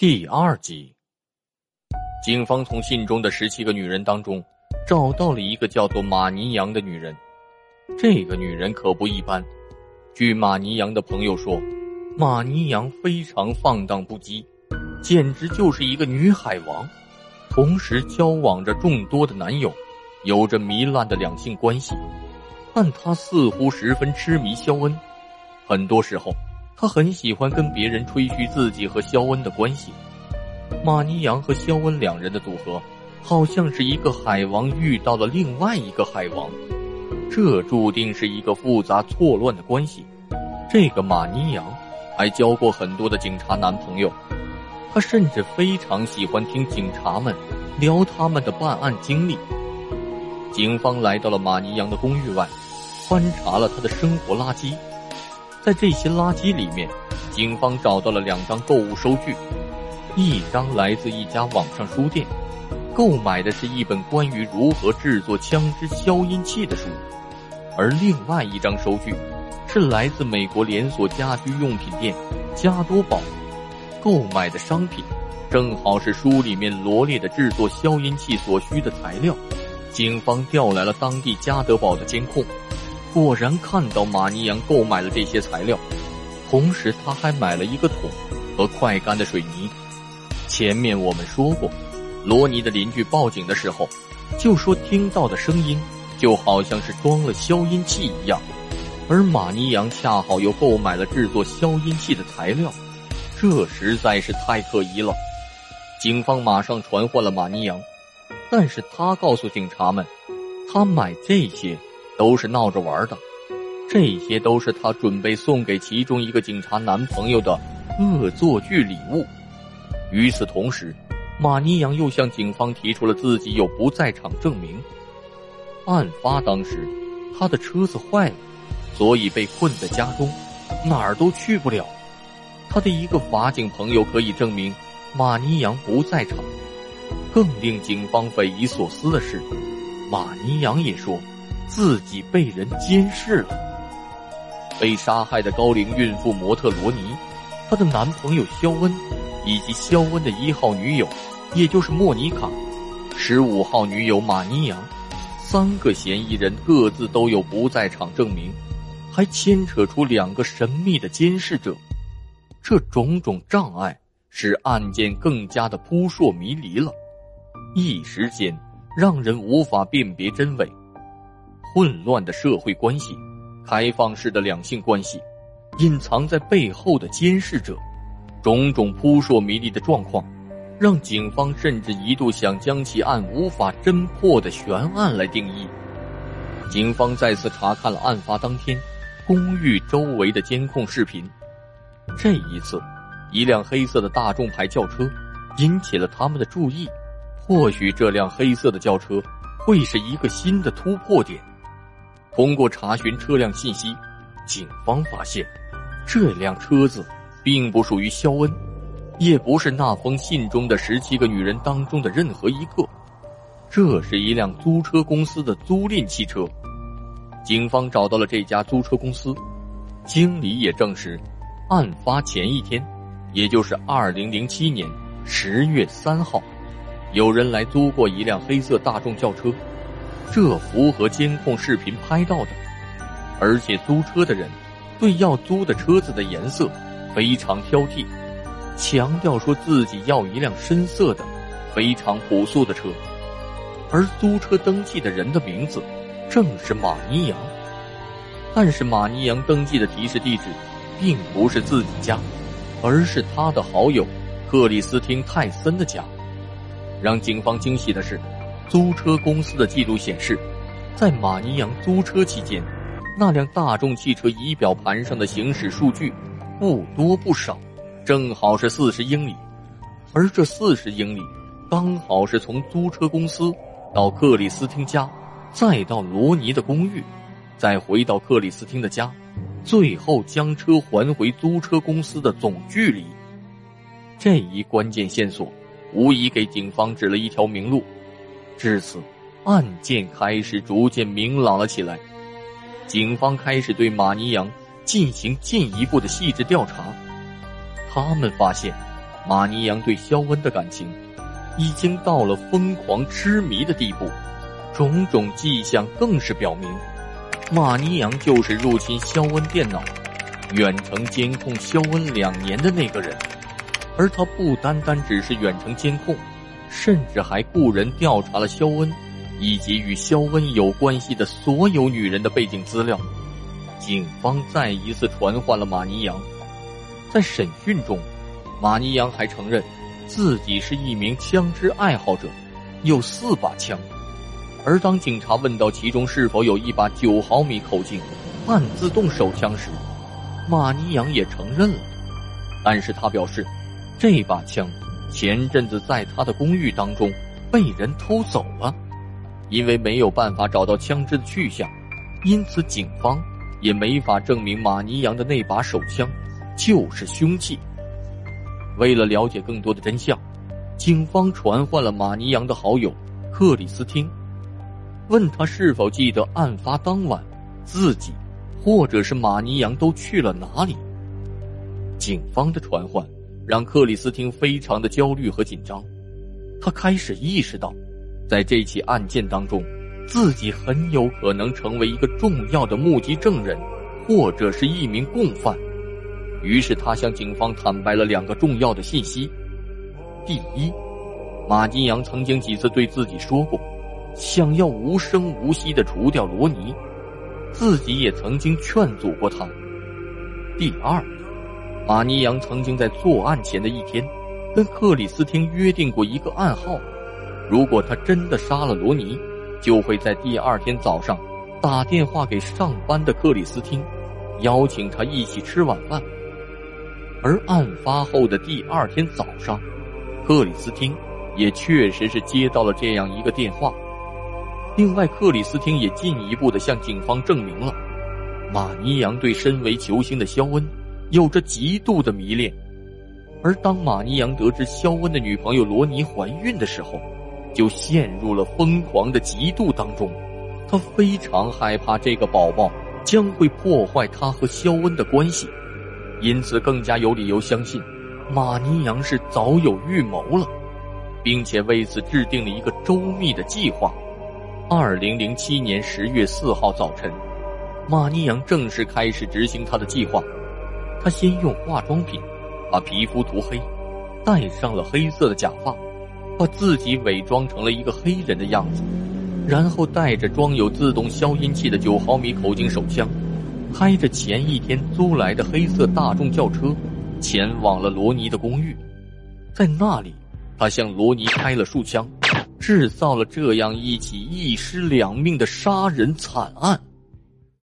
第二集，警方从信中的十七个女人当中找到了一个叫做马尼扬的女人。这个女人可不一般。据马尼扬的朋友说，马尼扬非常放荡不羁，简直就是一个女海王，同时交往着众多的男友，有着糜烂的两性关系。但她似乎十分痴迷肖恩，很多时候。他很喜欢跟别人吹嘘自己和肖恩的关系。马尼扬和肖恩两人的组合，好像是一个海王遇到了另外一个海王，这注定是一个复杂错乱的关系。这个马尼扬还交过很多的警察男朋友，他甚至非常喜欢听警察们聊他们的办案经历。警方来到了马尼扬的公寓外，翻查了他的生活垃圾。在这些垃圾里面，警方找到了两张购物收据，一张来自一家网上书店，购买的是一本关于如何制作枪支消音器的书；而另外一张收据，是来自美国连锁家居用品店加多宝，购买的商品正好是书里面罗列的制作消音器所需的材料。警方调来了当地加德堡的监控。果然看到马尼扬购买了这些材料，同时他还买了一个桶和快干的水泥。前面我们说过，罗尼的邻居报警的时候，就说听到的声音就好像是装了消音器一样，而马尼扬恰好又购买了制作消音器的材料，这实在是太可疑了。警方马上传唤了马尼扬，但是他告诉警察们，他买这些。都是闹着玩的，这些都是他准备送给其中一个警察男朋友的恶作剧礼物。与此同时，马尼扬又向警方提出了自己有不在场证明。案发当时，他的车子坏了，所以被困在家中，哪儿都去不了。他的一个法警朋友可以证明马尼扬不在场。更令警方匪夷所思的是，马尼扬也说。自己被人监视了，被杀害的高龄孕妇模特罗尼，她的男朋友肖恩，以及肖恩的一号女友，也就是莫妮卡，十五号女友马尼扬，三个嫌疑人各自都有不在场证明，还牵扯出两个神秘的监视者，这种种障碍使案件更加的扑朔迷离了，一时间让人无法辨别真伪。混乱的社会关系，开放式的两性关系，隐藏在背后的监视者，种种扑朔迷离的状况，让警方甚至一度想将其按无法侦破的悬案来定义。警方再次查看了案发当天公寓周围的监控视频，这一次，一辆黑色的大众牌轿车引起了他们的注意。或许这辆黑色的轿车会是一个新的突破点。通过查询车辆信息，警方发现，这辆车子并不属于肖恩，也不是那封信中的十七个女人当中的任何一个。这是一辆租车公司的租赁汽车。警方找到了这家租车公司，经理也证实，案发前一天，也就是二零零七年十月三号，有人来租过一辆黑色大众轿车。这符合监控视频拍到的，而且租车的人对要租的车子的颜色非常挑剔，强调说自己要一辆深色的、非常朴素的车。而租车登记的人的名字正是马尼扬，但是马尼扬登记的提示地址并不是自己家，而是他的好友克里斯汀·泰森的家。让警方惊喜的是。租车公司的记录显示，在马尼扬租车期间，那辆大众汽车仪表盘上的行驶数据不多不少，正好是四十英里。而这四十英里，刚好是从租车公司到克里斯汀家，再到罗尼的公寓，再回到克里斯汀的家，最后将车还回租车公司的总距离。这一关键线索，无疑给警方指了一条明路。至此，案件开始逐渐明朗了起来。警方开始对马尼扬进行进一步的细致调查。他们发现，马尼扬对肖恩的感情已经到了疯狂痴迷的地步，种种迹象更是表明，马尼扬就是入侵肖恩电脑、远程监控肖恩两年的那个人。而他不单单只是远程监控，甚至还雇人调查了肖恩以及与肖恩有关系的所有女人的背景资料。警方再一次传唤了马尼扬，在审讯中，马尼扬还承认自己是一名枪支爱好者，有四把枪。而当警察问到其中是否有一把九毫米口径半自动手枪时，马尼扬也承认了，但是他表示。这把枪前阵子在他的公寓当中被人偷走了，因为没有办法找到枪支的去向，因此警方也没法证明马尼扬的那把手枪就是凶器。为了了解更多的真相，警方传唤了马尼扬的好友克里斯汀，问他是否记得案发当晚自己或者是马尼扬都去了哪里。警方的传唤。让克里斯汀非常的焦虑和紧张，他开始意识到，在这起案件当中，自己很有可能成为一个重要的目击证人，或者是一名共犯。于是他向警方坦白了两个重要的信息：第一，马金阳曾经几次对自己说过，想要无声无息的除掉罗尼，自己也曾经劝阻过他；第二。马尼扬曾经在作案前的一天，跟克里斯汀约定过一个暗号：如果他真的杀了罗尼，就会在第二天早上打电话给上班的克里斯汀，邀请他一起吃晚饭。而案发后的第二天早上，克里斯汀也确实是接到了这样一个电话。另外，克里斯汀也进一步的向警方证明了马尼扬对身为球星的肖恩。有着极度的迷恋，而当马尼扬得知肖恩的女朋友罗尼怀孕的时候，就陷入了疯狂的嫉妒当中。他非常害怕这个宝宝将会破坏他和肖恩的关系，因此更加有理由相信马尼扬是早有预谋了，并且为此制定了一个周密的计划。二零零七年十月四号早晨，马尼扬正式开始执行他的计划。他先用化妆品把皮肤涂黑，戴上了黑色的假发，把自己伪装成了一个黑人的样子，然后带着装有自动消音器的九毫米口径手枪，开着前一天租来的黑色大众轿车，前往了罗尼的公寓。在那里，他向罗尼开了数枪，制造了这样一起一尸两命的杀人惨案。